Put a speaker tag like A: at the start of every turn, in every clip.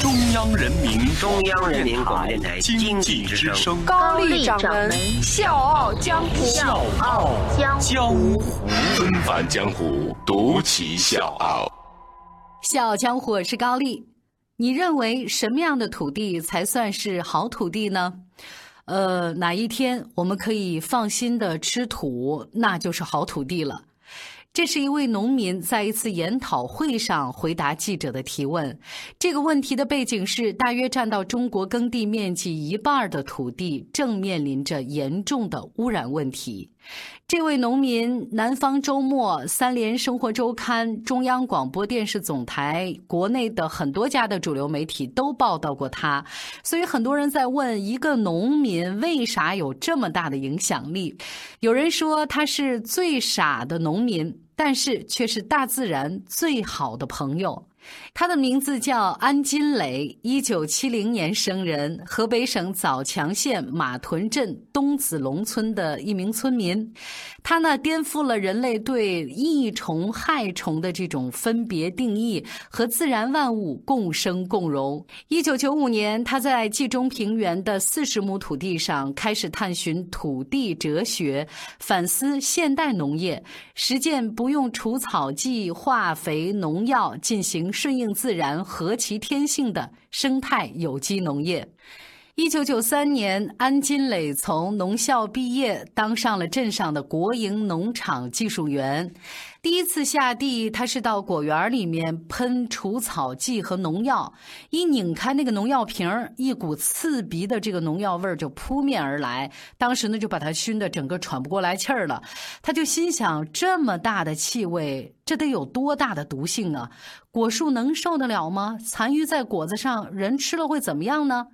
A: 中央人民
B: 中央人民广播电台经济之声。
C: 高丽掌门笑傲江湖。
A: 笑傲
D: 江
A: 江湖。
E: 纷繁江湖，独骑笑傲。
F: 笑傲江湖，我是高丽。你认为什么样的土地才算是好土地呢？呃，哪一天我们可以放心的吃土，那就是好土地了。这是一位农民在一次研讨会上回答记者的提问。这个问题的背景是，大约占到中国耕地面积一半的土地正面临着严重的污染问题。这位农民，南方周末、三联生活周刊、中央广播电视总台、国内的很多家的主流媒体都报道过他，所以很多人在问：一个农民为啥有这么大的影响力？有人说他是最傻的农民，但是却是大自然最好的朋友。他的名字叫安金磊，一九七零年生人，河北省枣强县马屯镇东子龙村的一名村民。他呢颠覆了人类对益虫、害虫的这种分别定义，和自然万物共生共荣。一九九五年，他在冀中平原的四十亩土地上开始探寻土地哲学，反思现代农业，实践不用除草剂、化肥、农药，进行顺应自然、和其天性的生态有机农业。一九九三年，安金磊从农校毕业，当上了镇上的国营农场技术员。第一次下地，他是到果园里面喷除草剂和农药，一拧开那个农药瓶，一股刺鼻的这个农药味就扑面而来。当时呢，就把他熏得整个喘不过来气儿了。他就心想：这么大的气味，这得有多大的毒性啊？果树能受得了吗？残余在果子上，人吃了会怎么样呢？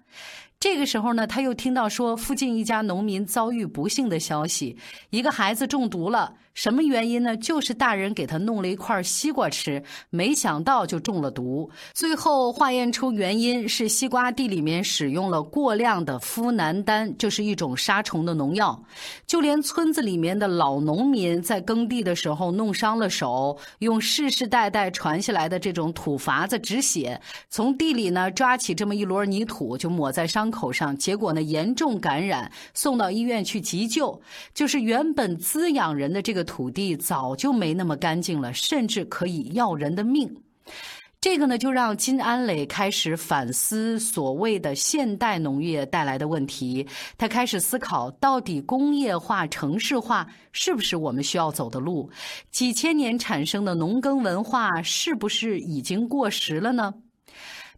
F: 这个时候呢，他又听到说附近一家农民遭遇不幸的消息，一个孩子中毒了。什么原因呢？就是大人给他弄了一块西瓜吃，没想到就中了毒。最后化验出原因是西瓜地里面使用了过量的呋喃丹，这是一种杀虫的农药。就连村子里面的老农民在耕地的时候弄伤了手，用世世代代传下来的这种土法子止血，从地里呢抓起这么一摞泥土就抹在伤口上，结果呢严重感染，送到医院去急救。就是原本滋养人的这个土地早就没那么干净了，甚至可以要人的命。这个呢，就让金安磊开始反思所谓的现代农业带来的问题。他开始思考，到底工业化、城市化是不是我们需要走的路？几千年产生的农耕文化是不是已经过时了呢？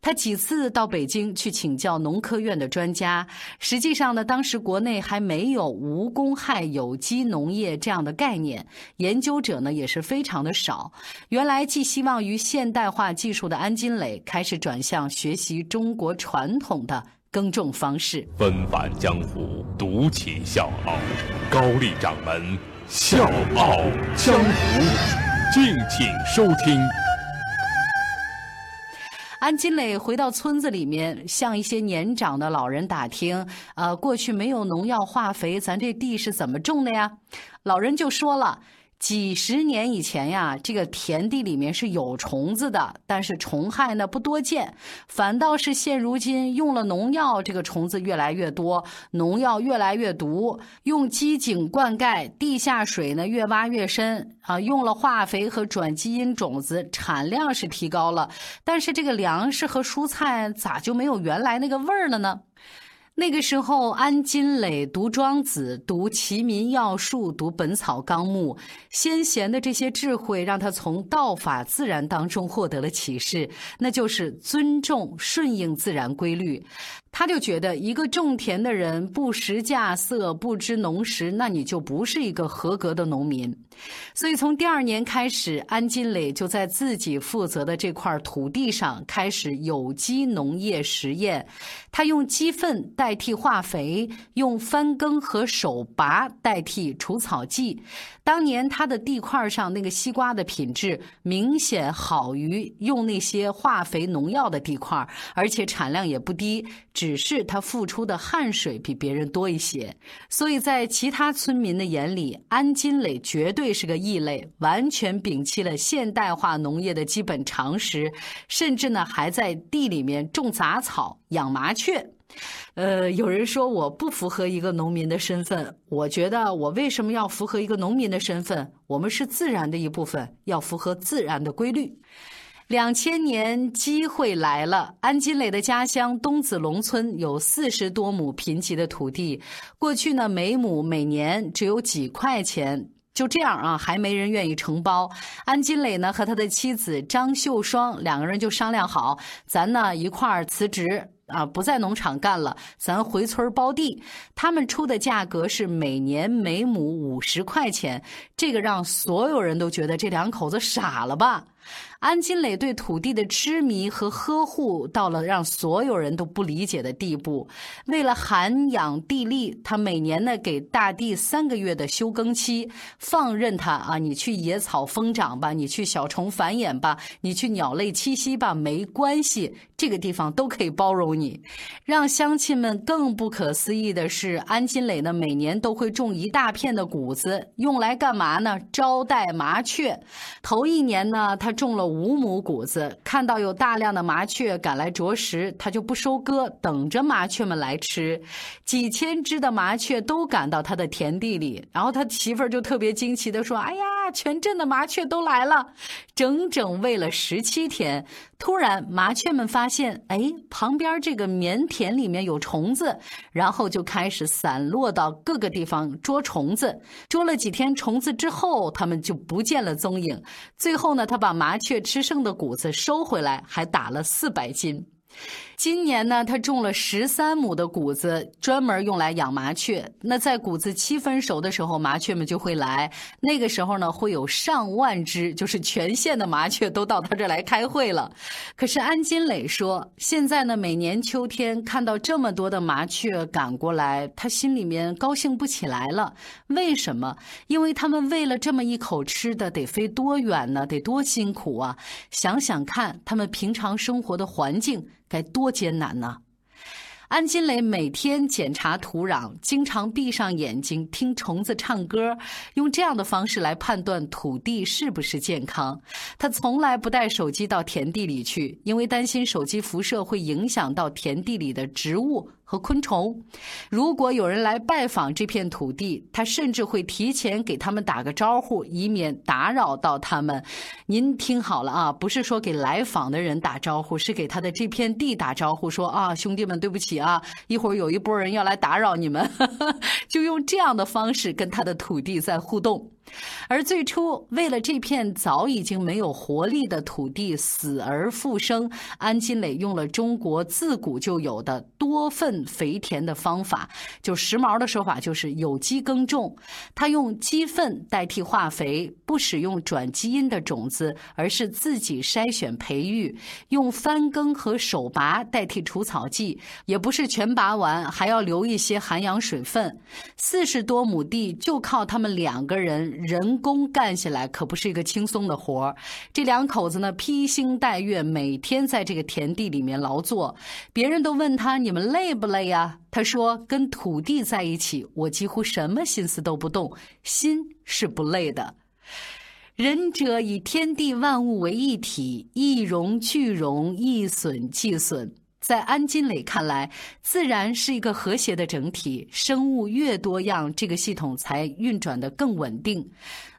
F: 他几次到北京去请教农科院的专家。实际上呢，当时国内还没有无公害有机农业这样的概念，研究者呢也是非常的少。原来寄希望于现代化技术的安金磊，开始转向学习中国传统的耕种方式。
E: 纷返江湖，独起笑傲。高丽掌门笑傲江湖，敬请收听。
F: 安金磊回到村子里面，向一些年长的老人打听，呃，过去没有农药化肥，咱这地是怎么种的呀？老人就说了。几十年以前呀，这个田地里面是有虫子的，但是虫害呢不多见，反倒是现如今用了农药，这个虫子越来越多，农药越来越毒，用机井灌溉，地下水呢越挖越深啊，用了化肥和转基因种子，产量是提高了，但是这个粮食和蔬菜咋就没有原来那个味儿了呢？那个时候，安金磊读《庄子》，读《齐民要术》，读《本草纲目》，先贤的这些智慧让他从道法自然当中获得了启示，那就是尊重、顺应自然规律。他就觉得，一个种田的人不识稼穑、不知农时，那你就不是一个合格的农民。所以，从第二年开始，安金磊就在自己负责的这块土地上开始有机农业实验。他用鸡粪代替化肥，用翻耕和手拔代替除草剂。当年他的地块上那个西瓜的品质明显好于用那些化肥农药的地块，而且产量也不低，只是他付出的汗水比别人多一些。所以在其他村民的眼里，安金磊绝对是个异类，完全摒弃了现代化农业的基本常识，甚至呢还在地里面种杂草、养麻雀。呃，有人说我不符合一个农民的身份，我觉得我为什么要符合一个农民的身份？我们是自然的一部分，要符合自然的规律。两千年机会来了，安金磊的家乡东子龙村有四十多亩贫瘠的土地，过去呢每亩每年只有几块钱。就这样啊，还没人愿意承包。安金磊呢和他的妻子张秀双两个人就商量好，咱呢一块儿辞职。啊，不在农场干了，咱回村包地。他们出的价格是每年每亩五十块钱，这个让所有人都觉得这两口子傻了吧。安金磊对土地的痴迷和呵护到了让所有人都不理解的地步。为了涵养地力，他每年呢给大地三个月的休耕期，放任它啊，你去野草疯长吧，你去小虫繁衍吧，你去鸟类栖息吧，没关系，这个地方都可以包容你。让乡亲们更不可思议的是，安金磊呢每年都会种一大片的谷子，用来干嘛呢？招待麻雀。头一年呢，他种了。五亩谷子，看到有大量的麻雀赶来啄食，他就不收割，等着麻雀们来吃。几千只的麻雀都赶到他的田地里，然后他媳妇儿就特别惊奇的说：“哎呀，全镇的麻雀都来了，整整喂了十七天。”突然，麻雀们发现，哎，旁边这个棉田里面有虫子，然后就开始散落到各个地方捉虫子。捉了几天虫子之后，它们就不见了踪影。最后呢，他把麻雀吃剩的谷子收回来，还打了四百斤。今年呢，他种了十三亩的谷子，专门用来养麻雀。那在谷子七分熟的时候，麻雀们就会来。那个时候呢，会有上万只，就是全县的麻雀都到他这儿来开会了。可是安金磊说，现在呢，每年秋天看到这么多的麻雀赶过来，他心里面高兴不起来了。为什么？因为他们为了这么一口吃的，得飞多远呢？得多辛苦啊！想想看，他们平常生活的环境。该多艰难呢！安金磊每天检查土壤，经常闭上眼睛听虫子唱歌，用这样的方式来判断土地是不是健康。他从来不带手机到田地里去，因为担心手机辐射会影响到田地里的植物。和昆虫，如果有人来拜访这片土地，他甚至会提前给他们打个招呼，以免打扰到他们。您听好了啊，不是说给来访的人打招呼，是给他的这片地打招呼，说啊，兄弟们，对不起啊，一会儿有一波人要来打扰你们，就用这样的方式跟他的土地在互动。而最初，为了这片早已经没有活力的土地死而复生，安金磊用了中国自古就有的多粪肥田的方法，就时髦的说法就是有机耕种。他用鸡粪代替化肥，不使用转基因的种子，而是自己筛选培育，用翻耕和手拔代替除草剂，也不是全拔完，还要留一些涵养水分。四十多亩地就靠他们两个人。人工干下来可不是一个轻松的活儿，这两口子呢披星戴月，每天在这个田地里面劳作。别人都问他：“你们累不累呀？”他说：“跟土地在一起，我几乎什么心思都不动，心是不累的。仁者以天地万物为一体，一荣俱荣，一损俱损。”在安金磊看来，自然是一个和谐的整体，生物越多样，这个系统才运转的更稳定。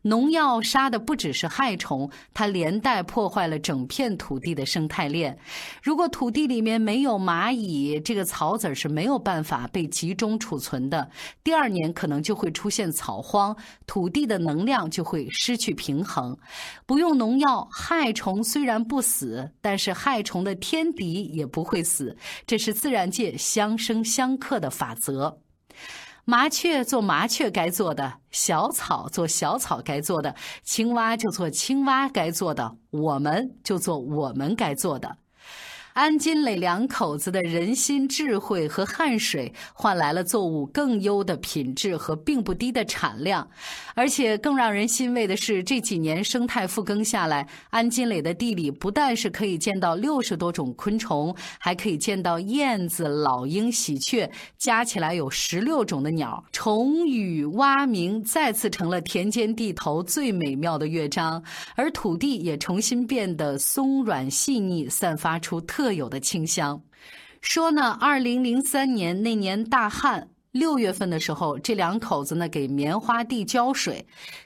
F: 农药杀的不只是害虫，它连带破坏了整片土地的生态链。如果土地里面没有蚂蚁，这个草籽是没有办法被集中储存的。第二年可能就会出现草荒，土地的能量就会失去平衡。不用农药，害虫虽然不死，但是害虫的天敌也不会死。这是自然界相生相克的法则。麻雀做麻雀该做的，小草做小草该做的，青蛙就做青蛙该做的，我们就做我们该做的。安金磊两口子的人心、智慧和汗水，换来了作物更优的品质和并不低的产量。而且更让人欣慰的是，这几年生态复耕下来，安金磊的地里不但是可以见到六十多种昆虫，还可以见到燕子、老鹰、喜鹊，加起来有十六种的鸟。虫语蛙鸣再次成了田间地头最美妙的乐章，而土地也重新变得松软细腻，散发出特特有的清香。说呢，二零零三年那年大旱。六月份的时候，这两口子呢给棉花地浇水，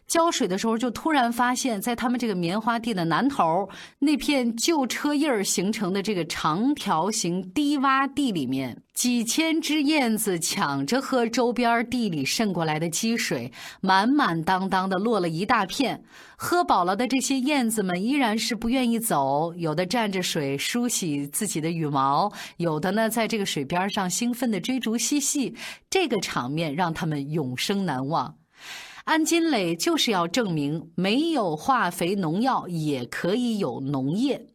F: 浇水的时候就突然发现，在他们这个棉花地的南头那片旧车印儿形成的这个长条形低洼地里面，几千只燕子抢着喝周边地里渗过来的积水，满满当当的落了一大片。喝饱了的这些燕子们依然是不愿意走，有的蘸着水梳洗自己的羽毛，有的呢在这个水边上兴奋地追逐嬉戏。这个场面让他们永生难忘。安金磊就是要证明，没有化肥农药也可以有农业。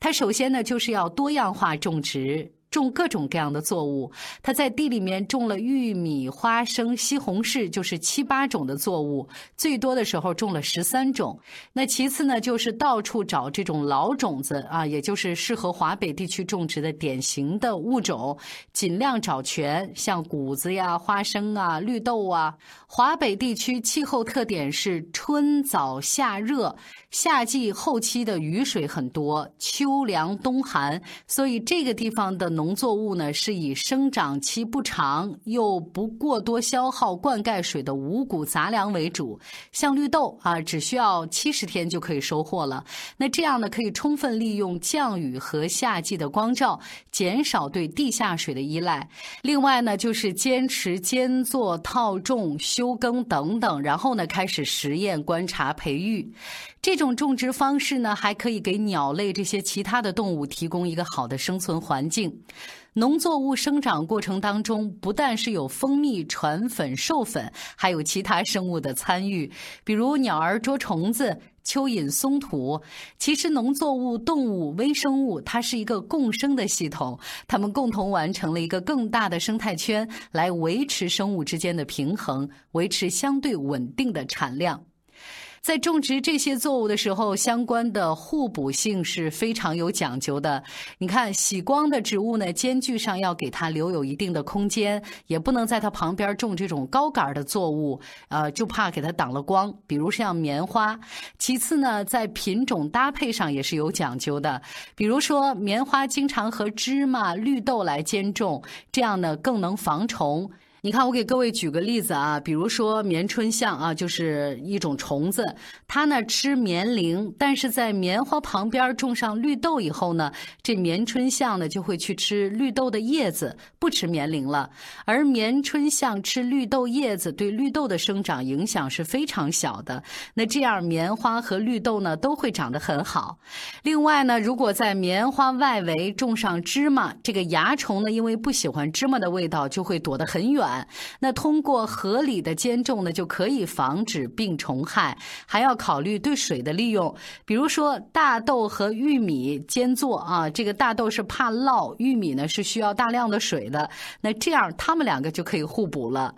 F: 他首先呢就是要多样化种植。种各种各样的作物，他在地里面种了玉米、花生、西红柿，就是七八种的作物，最多的时候种了十三种。那其次呢，就是到处找这种老种子啊，也就是适合华北地区种植的典型的物种，尽量找全，像谷子呀、花生啊、绿豆啊。华北地区气候特点是春早夏热，夏季后期的雨水很多，秋凉冬寒，所以这个地方的。农作物呢是以生长期不长又不过多消耗灌溉水的五谷杂粮为主，像绿豆啊，只需要七十天就可以收获了。那这样呢，可以充分利用降雨和夏季的光照，减少对地下水的依赖。另外呢，就是坚持间作、套种、休耕等等，然后呢，开始实验、观察、培育。这种种植方式呢，还可以给鸟类这些其他的动物提供一个好的生存环境。农作物生长过程当中，不但是有蜂蜜、传粉、授粉，还有其他生物的参与，比如鸟儿捉虫子、蚯蚓松土。其实，农作物、动物、微生物，它是一个共生的系统，它们共同完成了一个更大的生态圈，来维持生物之间的平衡，维持相对稳定的产量。在种植这些作物的时候，相关的互补性是非常有讲究的。你看，喜光的植物呢，间距上要给它留有一定的空间，也不能在它旁边种这种高杆的作物，呃，就怕给它挡了光。比如像棉花。其次呢，在品种搭配上也是有讲究的。比如说，棉花经常和芝麻、绿豆来兼种，这样呢更能防虫。你看，我给各位举个例子啊，比如说棉春象啊，就是一种虫子，它呢吃棉铃，但是在棉花旁边种上绿豆以后呢，这棉春象呢就会去吃绿豆的叶子，不吃棉铃了。而棉春象吃绿豆叶子，对绿豆的生长影响是非常小的。那这样棉花和绿豆呢都会长得很好。另外呢，如果在棉花外围种上芝麻，这个蚜虫呢因为不喜欢芝麻的味道，就会躲得很远。那通过合理的间种呢，就可以防止病虫害，还要考虑对水的利用。比如说大豆和玉米间作啊，这个大豆是怕涝，玉米呢是需要大量的水的，那这样它们两个就可以互补了。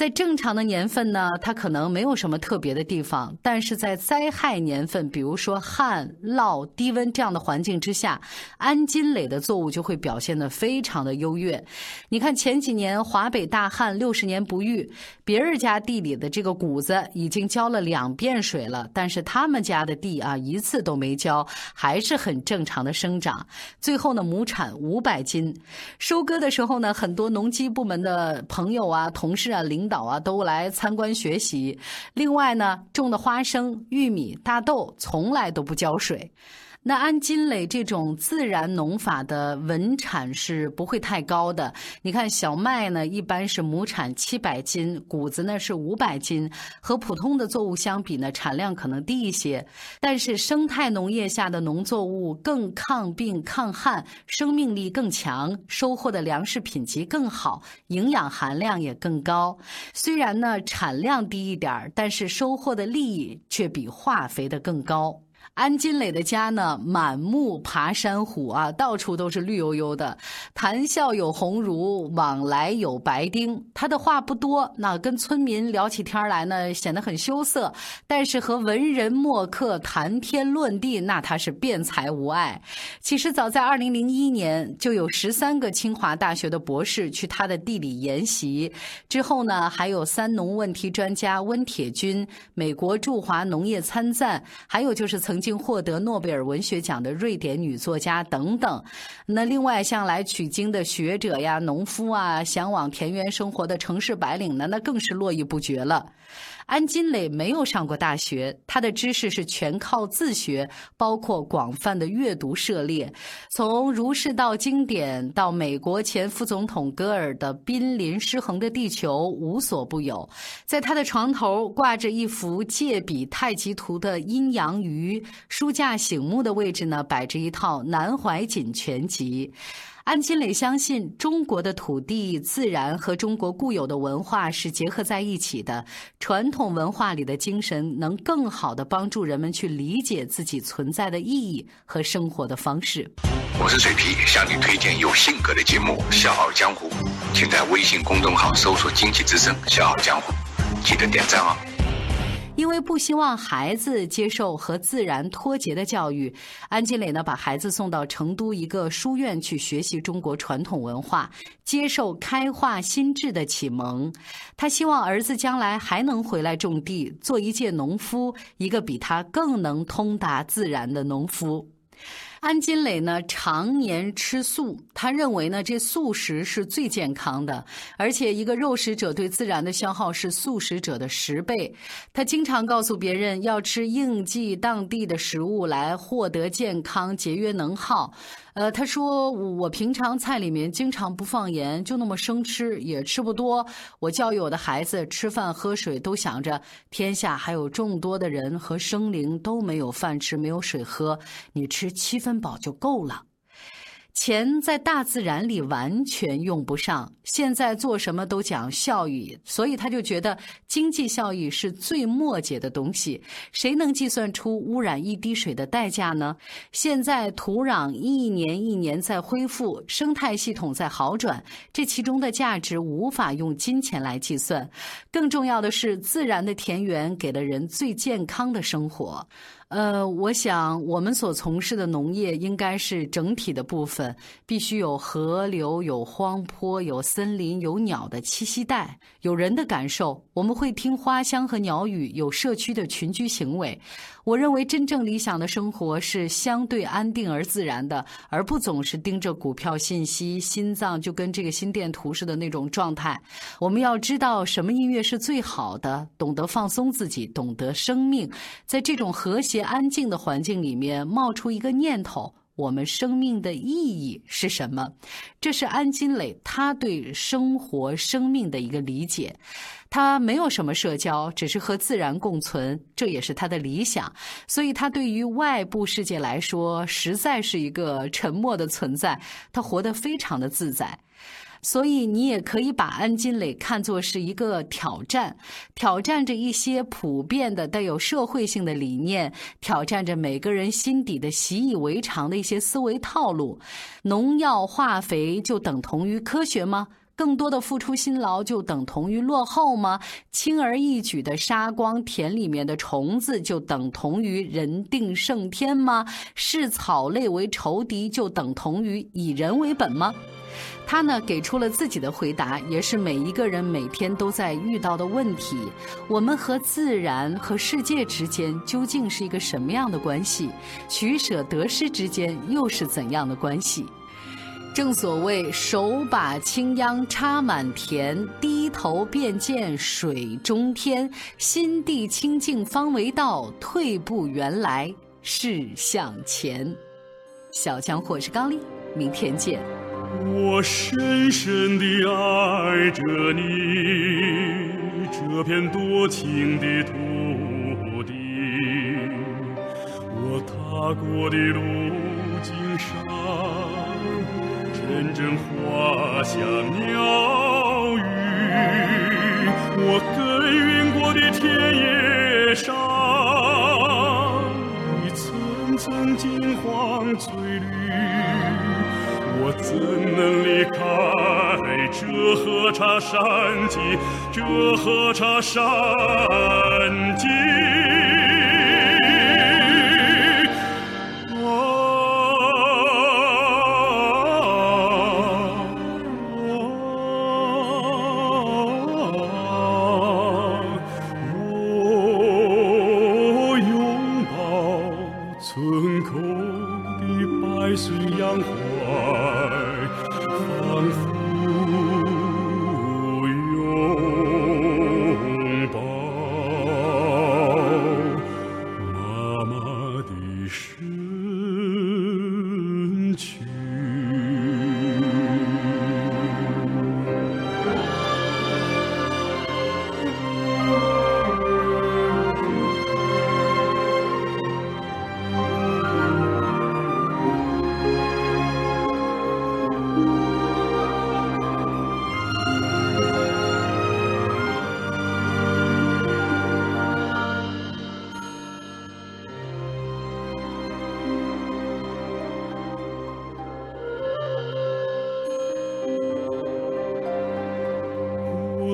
F: 在正常的年份呢，它可能没有什么特别的地方；但是在灾害年份，比如说旱涝、低温这样的环境之下，安金磊的作物就会表现得非常的优越。你看前几年华北大旱六十年不遇，别人家地里的这个谷子已经浇了两遍水了，但是他们家的地啊一次都没浇，还是很正常的生长。最后呢，亩产五百斤。收割的时候呢，很多农机部门的朋友啊、同事啊、领领岛啊都来参观学习。另外呢，种的花生、玉米、大豆从来都不浇水。那安金磊这种自然农法的稳产是不会太高的。你看小麦呢，一般是亩产七百斤，谷子呢是五百斤，和普通的作物相比呢，产量可能低一些。但是生态农业下的农作物更抗病抗旱，生命力更强，收获的粮食品级更好，营养含量也更高。虽然呢产量低一点但是收获的利益却比化肥的更高。安金磊的家呢，满目爬山虎啊，到处都是绿油油的。谈笑有鸿儒，往来有白丁。他的话不多，那跟村民聊起天来呢，显得很羞涩。但是和文人墨客谈天论地，那他是辩才无碍。其实早在二零零一年，就有十三个清华大学的博士去他的地里研习。之后呢，还有三农问题专家温铁军，美国驻华农业参赞，还有就是曾经并获得诺贝尔文学奖的瑞典女作家等等。那另外像来取经的学者呀、农夫啊，向往田园生活的城市白领呢，那更是络绎不绝了。安金磊没有上过大学，他的知识是全靠自学，包括广泛的阅读涉猎，从儒释道经典到美国前副总统戈尔的《濒临失衡的地球》，无所不有。在他的床头挂着一幅借笔太极图的阴阳鱼，书架醒目的位置呢，摆着一套南怀瑾全集。安金磊相信，中国的土地、自然和中国固有的文化是结合在一起的。传统文化里的精神，能更好地帮助人们去理解自己存在的意义和生活的方式。
G: 我是水皮，向你推荐有性格的节目《笑傲江湖》，请在微信公众号搜索“经济之声笑傲江湖”，记得点赞哦。
F: 因为不希望孩子接受和自然脱节的教育，安金磊呢把孩子送到成都一个书院去学习中国传统文化，接受开化心智的启蒙。他希望儿子将来还能回来种地，做一介农夫，一个比他更能通达自然的农夫。安金磊呢，常年吃素，他认为呢，这素食是最健康的，而且一个肉食者对自然的消耗是素食者的十倍。他经常告诉别人要吃应季当地的食物来获得健康、节约能耗。呃，他说我平常菜里面经常不放盐，就那么生吃，也吃不多。我教育我的孩子吃饭喝水都想着天下还有众多的人和生灵都没有饭吃，没有水喝，你吃七分温饱就够了。钱在大自然里完全用不上，现在做什么都讲效益，所以他就觉得经济效益是最末节的东西。谁能计算出污染一滴水的代价呢？现在土壤一年一年在恢复，生态系统在好转，这其中的价值无法用金钱来计算。更重要的是，自然的田园给了人最健康的生活。呃，我想我们所从事的农业应该是整体的部分，必须有河流、有荒坡、有森林、有鸟的栖息带，有人的感受。我们会听花香和鸟语，有社区的群居行为。我认为真正理想的生活是相对安定而自然的，而不总是盯着股票信息，心脏就跟这个心电图似的那种状态。我们要知道什么音乐是最好的，懂得放松自己，懂得生命，在这种和谐。安静的环境里面冒出一个念头：我们生命的意义是什么？这是安金磊他对生活、生命的一个理解。他没有什么社交，只是和自然共存，这也是他的理想。所以，他对于外部世界来说，实在是一个沉默的存在。他活得非常的自在。所以，你也可以把安金磊看作是一个挑战，挑战着一些普遍的、带有社会性的理念，挑战着每个人心底的习以为常的一些思维套路。农药化肥就等同于科学吗？更多的付出辛劳就等同于落后吗？轻而易举的杀光田里面的虫子就等同于人定胜天吗？视草类为仇敌就等同于以人为本吗？他呢给出了自己的回答，也是每一个人每天都在遇到的问题：我们和自然和世界之间究竟是一个什么样的关系？取舍得失之间又是怎样的关系？正所谓手把青秧插满田，低头便见水中天。心地清净方为道，退步原来是向前。小强，我是高丽，明天见。
H: 我深深地爱着你，这片多情的土地。我踏过的路径上，阵阵花香鸟语。我耕耘过的田野上，一层层金黄翠绿，我怎能离开这喝茶山脊？这喝茶山脊。我拥抱村口的百岁杨槐，Jones.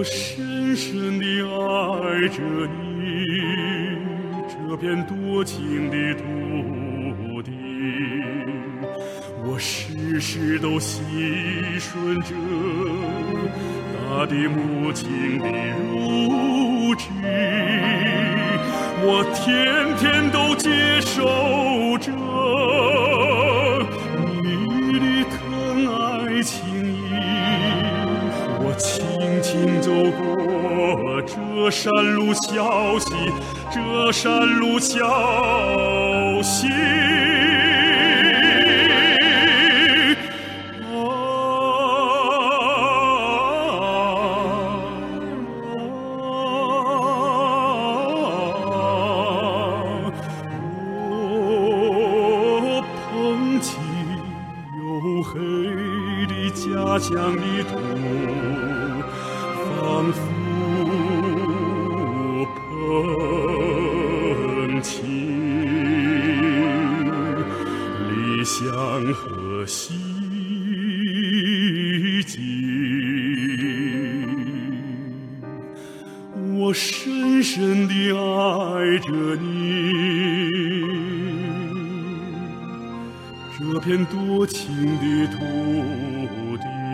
H: 深深地爱着你，这片多情的土地，我时时都细顺着大地母亲的乳汁，我天天都接受。这山路小溪，这山路小溪。这片多情的土地